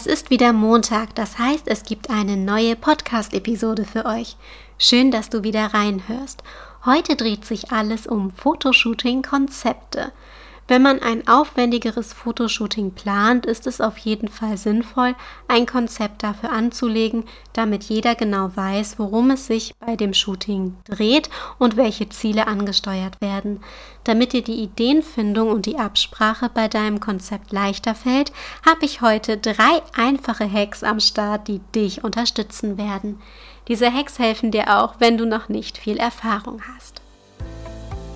Es ist wieder Montag, das heißt, es gibt eine neue Podcast-Episode für euch. Schön, dass du wieder reinhörst. Heute dreht sich alles um Fotoshooting-Konzepte. Wenn man ein aufwendigeres Fotoshooting plant, ist es auf jeden Fall sinnvoll, ein Konzept dafür anzulegen, damit jeder genau weiß, worum es sich bei dem Shooting dreht und welche Ziele angesteuert werden. Damit dir die Ideenfindung und die Absprache bei deinem Konzept leichter fällt, habe ich heute drei einfache Hacks am Start, die dich unterstützen werden. Diese Hacks helfen dir auch, wenn du noch nicht viel Erfahrung hast.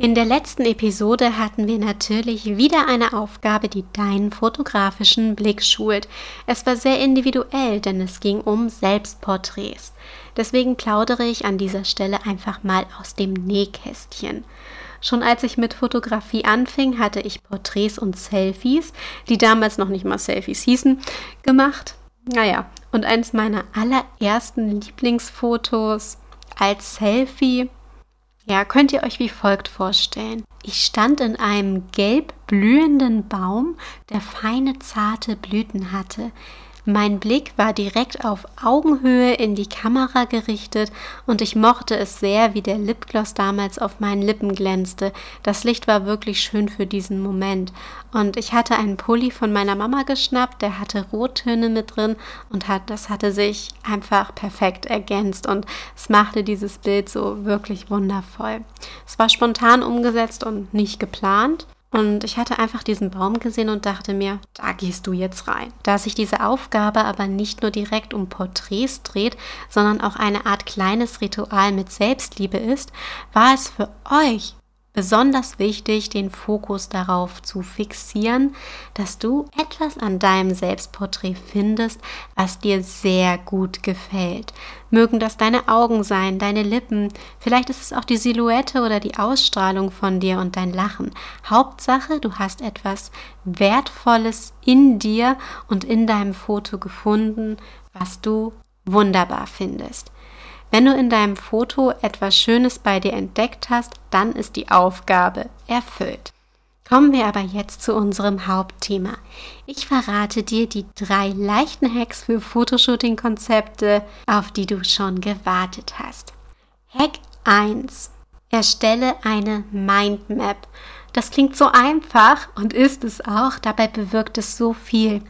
In der letzten Episode hatten wir natürlich wieder eine Aufgabe, die deinen fotografischen Blick schult. Es war sehr individuell, denn es ging um Selbstporträts. Deswegen plaudere ich an dieser Stelle einfach mal aus dem Nähkästchen. Schon als ich mit Fotografie anfing, hatte ich Porträts und Selfies, die damals noch nicht mal Selfies hießen, gemacht. Naja, und eins meiner allerersten Lieblingsfotos als Selfie ja, könnt ihr euch wie folgt vorstellen. Ich stand in einem gelb blühenden Baum, der feine, zarte Blüten hatte. Mein Blick war direkt auf Augenhöhe in die Kamera gerichtet und ich mochte es sehr, wie der Lipgloss damals auf meinen Lippen glänzte. Das Licht war wirklich schön für diesen Moment. Und ich hatte einen Pulli von meiner Mama geschnappt, der hatte Rottöne mit drin und hat, das hatte sich einfach perfekt ergänzt und es machte dieses Bild so wirklich wundervoll. Es war spontan umgesetzt und nicht geplant. Und ich hatte einfach diesen Baum gesehen und dachte mir, da gehst du jetzt rein. Da sich diese Aufgabe aber nicht nur direkt um Porträts dreht, sondern auch eine Art kleines Ritual mit Selbstliebe ist, war es für euch besonders wichtig, den Fokus darauf zu fixieren, dass du etwas an deinem Selbstporträt findest, was dir sehr gut gefällt. Mögen das deine Augen sein, deine Lippen, vielleicht ist es auch die Silhouette oder die Ausstrahlung von dir und dein Lachen. Hauptsache, du hast etwas Wertvolles in dir und in deinem Foto gefunden, was du wunderbar findest. Wenn du in deinem Foto etwas Schönes bei dir entdeckt hast, dann ist die Aufgabe erfüllt. Kommen wir aber jetzt zu unserem Hauptthema. Ich verrate dir die drei leichten Hacks für Fotoshooting-Konzepte, auf die du schon gewartet hast. Hack 1. Erstelle eine Mindmap. Das klingt so einfach und ist es auch, dabei bewirkt es so viel.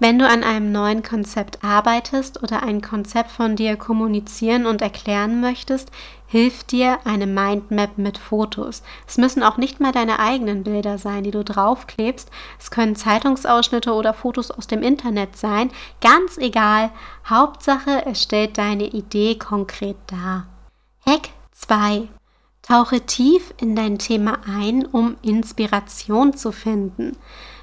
Wenn du an einem neuen Konzept arbeitest oder ein Konzept von dir kommunizieren und erklären möchtest, hilft dir eine Mindmap mit Fotos. Es müssen auch nicht mal deine eigenen Bilder sein, die du draufklebst. Es können Zeitungsausschnitte oder Fotos aus dem Internet sein. Ganz egal. Hauptsache, es stellt deine Idee konkret dar. Hack 2. Tauche tief in dein Thema ein, um Inspiration zu finden.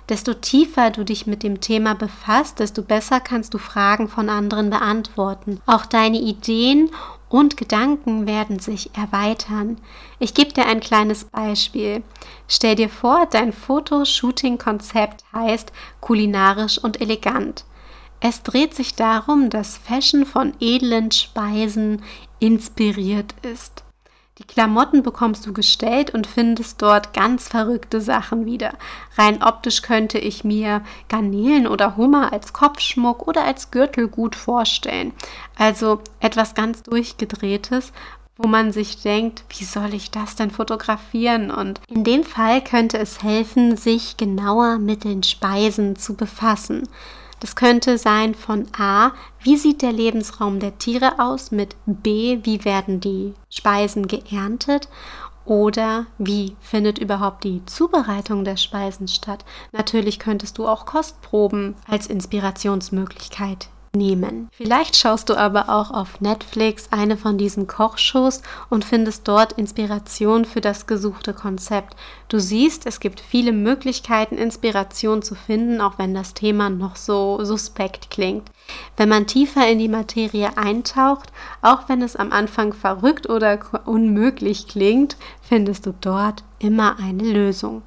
Desto tiefer du dich mit dem Thema befasst, desto besser kannst du Fragen von anderen beantworten. Auch deine Ideen und Gedanken werden sich erweitern. Ich gebe dir ein kleines Beispiel. Stell dir vor, dein Fotoshooting-Konzept heißt kulinarisch und elegant. Es dreht sich darum, dass Fashion von edlen Speisen inspiriert ist. Die Klamotten bekommst du gestellt und findest dort ganz verrückte Sachen wieder. Rein optisch könnte ich mir Garnelen oder Hummer als Kopfschmuck oder als Gürtel gut vorstellen. Also etwas ganz durchgedrehtes, wo man sich denkt, wie soll ich das denn fotografieren? Und in dem Fall könnte es helfen, sich genauer mit den Speisen zu befassen. Das könnte sein von A, wie sieht der Lebensraum der Tiere aus, mit B, wie werden die Speisen geerntet? Oder wie findet überhaupt die Zubereitung der Speisen statt. Natürlich könntest du auch Kostproben als Inspirationsmöglichkeit nehmen. Vielleicht schaust du aber auch auf Netflix eine von diesen Kochshows und findest dort Inspiration für das gesuchte Konzept. Du siehst, es gibt viele Möglichkeiten, Inspiration zu finden, auch wenn das Thema noch so suspekt klingt. Wenn man tiefer in die Materie eintaucht, auch wenn es am Anfang verrückt oder unmöglich klingt, findest du dort immer eine Lösung.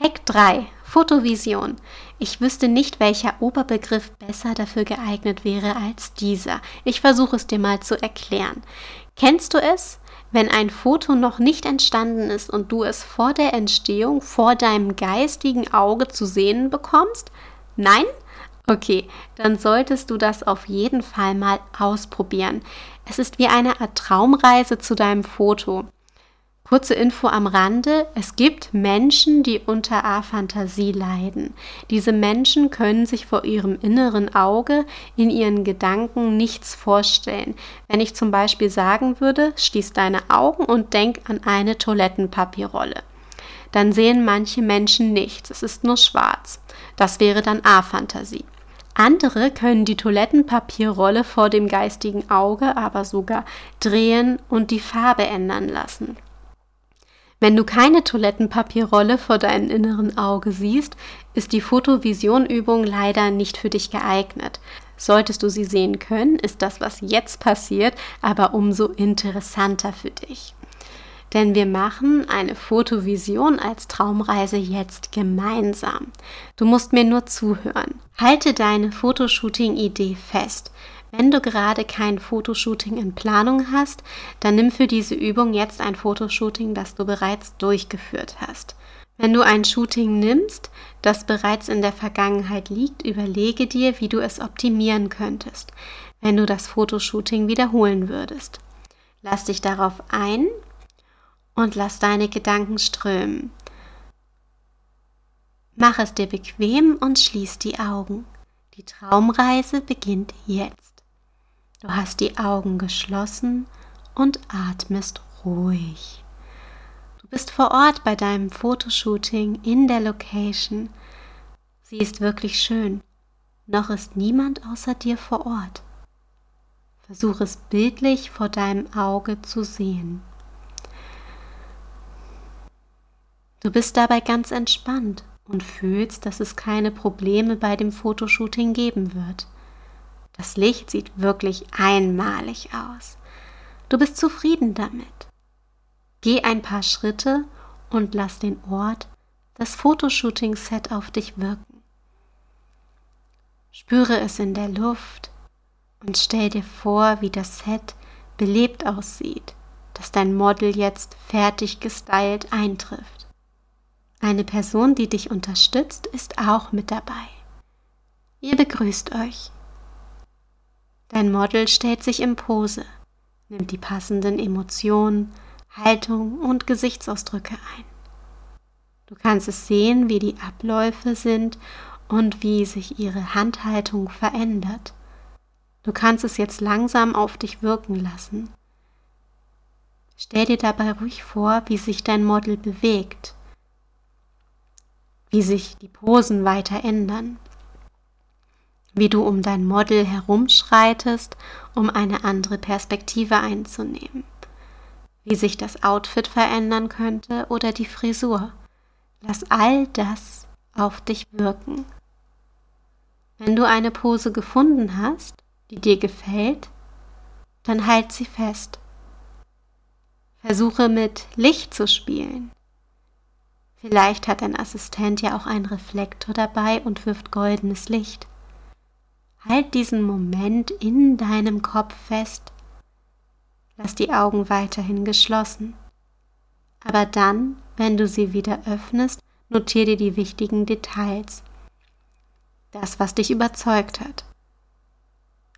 Hack 3. Fotovision. Ich wüsste nicht, welcher Oberbegriff besser dafür geeignet wäre als dieser. Ich versuche es dir mal zu erklären. Kennst du es? Wenn ein Foto noch nicht entstanden ist und du es vor der Entstehung vor deinem geistigen Auge zu sehen bekommst? Nein? Okay, dann solltest du das auf jeden Fall mal ausprobieren. Es ist wie eine Art Traumreise zu deinem Foto. Kurze Info am Rande. Es gibt Menschen, die unter Aphantasie leiden. Diese Menschen können sich vor ihrem inneren Auge in ihren Gedanken nichts vorstellen. Wenn ich zum Beispiel sagen würde, schließ deine Augen und denk an eine Toilettenpapierrolle. Dann sehen manche Menschen nichts. Es ist nur schwarz. Das wäre dann Aphantasie. Andere können die Toilettenpapierrolle vor dem geistigen Auge aber sogar drehen und die Farbe ändern lassen. Wenn du keine Toilettenpapierrolle vor deinem inneren Auge siehst, ist die Fotovisionübung leider nicht für dich geeignet. Solltest du sie sehen können, ist das, was jetzt passiert, aber umso interessanter für dich. Denn wir machen eine Fotovision als Traumreise jetzt gemeinsam. Du musst mir nur zuhören. Halte deine Fotoshooting-Idee fest. Wenn du gerade kein Fotoshooting in Planung hast, dann nimm für diese Übung jetzt ein Fotoshooting, das du bereits durchgeführt hast. Wenn du ein Shooting nimmst, das bereits in der Vergangenheit liegt, überlege dir, wie du es optimieren könntest, wenn du das Fotoshooting wiederholen würdest. Lass dich darauf ein und lass deine Gedanken strömen. Mach es dir bequem und schließ die Augen. Die Traumreise beginnt jetzt. Du hast die Augen geschlossen und atmest ruhig. Du bist vor Ort bei deinem Fotoshooting in der Location. Sie ist wirklich schön. Noch ist niemand außer dir vor Ort. Versuch es bildlich vor deinem Auge zu sehen. Du bist dabei ganz entspannt und fühlst, dass es keine Probleme bei dem Fotoshooting geben wird. Das Licht sieht wirklich einmalig aus. Du bist zufrieden damit. Geh ein paar Schritte und lass den Ort, das Fotoshooting-Set auf dich wirken. Spüre es in der Luft und stell dir vor, wie das Set belebt aussieht, dass dein Model jetzt fertig gestylt eintrifft. Eine Person, die dich unterstützt, ist auch mit dabei. Ihr begrüßt euch. Dein Model stellt sich in Pose, nimmt die passenden Emotionen, Haltung und Gesichtsausdrücke ein. Du kannst es sehen, wie die Abläufe sind und wie sich ihre Handhaltung verändert. Du kannst es jetzt langsam auf dich wirken lassen. Stell dir dabei ruhig vor, wie sich dein Model bewegt, wie sich die Posen weiter ändern wie du um dein Model herumschreitest, um eine andere Perspektive einzunehmen, wie sich das Outfit verändern könnte oder die Frisur. Lass all das auf dich wirken. Wenn du eine Pose gefunden hast, die dir gefällt, dann halt sie fest. Versuche mit Licht zu spielen. Vielleicht hat dein Assistent ja auch einen Reflektor dabei und wirft goldenes Licht. Halt diesen Moment in deinem Kopf fest. Lass die Augen weiterhin geschlossen. Aber dann, wenn du sie wieder öffnest, notier dir die wichtigen Details. Das, was dich überzeugt hat.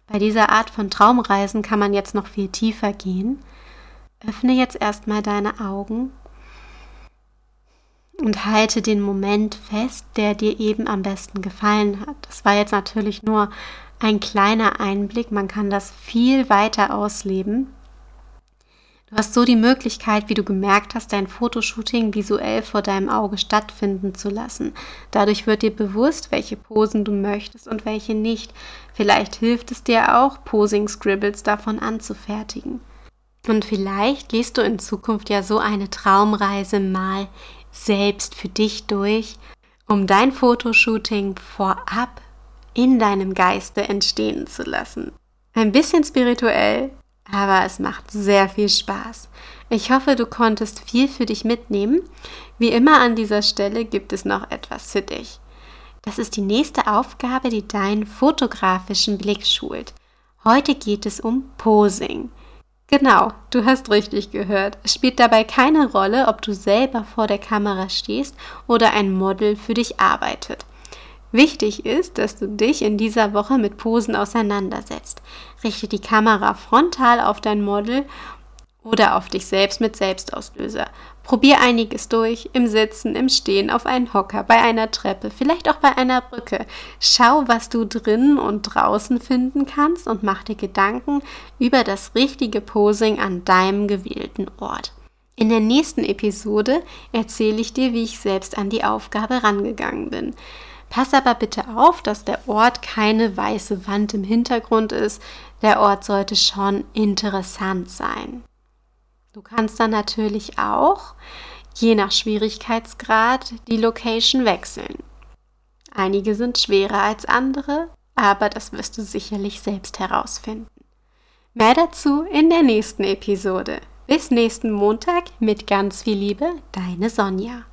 Bei dieser Art von Traumreisen kann man jetzt noch viel tiefer gehen. Öffne jetzt erstmal deine Augen und halte den Moment fest, der dir eben am besten gefallen hat. Das war jetzt natürlich nur ein kleiner Einblick, man kann das viel weiter ausleben. Du hast so die Möglichkeit, wie du gemerkt hast, dein Fotoshooting visuell vor deinem Auge stattfinden zu lassen. Dadurch wird dir bewusst, welche Posen du möchtest und welche nicht. Vielleicht hilft es dir auch, Posing-Scribbles davon anzufertigen. Und vielleicht gehst du in Zukunft ja so eine Traumreise mal selbst für dich durch, um dein Fotoshooting vorab in deinem Geiste entstehen zu lassen. Ein bisschen spirituell, aber es macht sehr viel Spaß. Ich hoffe, du konntest viel für dich mitnehmen. Wie immer an dieser Stelle gibt es noch etwas für dich. Das ist die nächste Aufgabe, die deinen fotografischen Blick schult. Heute geht es um Posing. Genau, du hast richtig gehört. Es spielt dabei keine Rolle, ob du selber vor der Kamera stehst oder ein Model für dich arbeitet. Wichtig ist, dass du dich in dieser Woche mit Posen auseinandersetzt. Richte die Kamera frontal auf dein Model oder auf dich selbst mit Selbstauslöser. Probier einiges durch, im Sitzen, im Stehen, auf einen Hocker, bei einer Treppe, vielleicht auch bei einer Brücke. Schau, was du drinnen und draußen finden kannst und mach dir Gedanken über das richtige Posing an deinem gewählten Ort. In der nächsten Episode erzähle ich dir, wie ich selbst an die Aufgabe rangegangen bin. Pass aber bitte auf, dass der Ort keine weiße Wand im Hintergrund ist. Der Ort sollte schon interessant sein. Du kannst dann natürlich auch, je nach Schwierigkeitsgrad, die Location wechseln. Einige sind schwerer als andere, aber das wirst du sicherlich selbst herausfinden. Mehr dazu in der nächsten Episode. Bis nächsten Montag mit ganz viel Liebe, deine Sonja.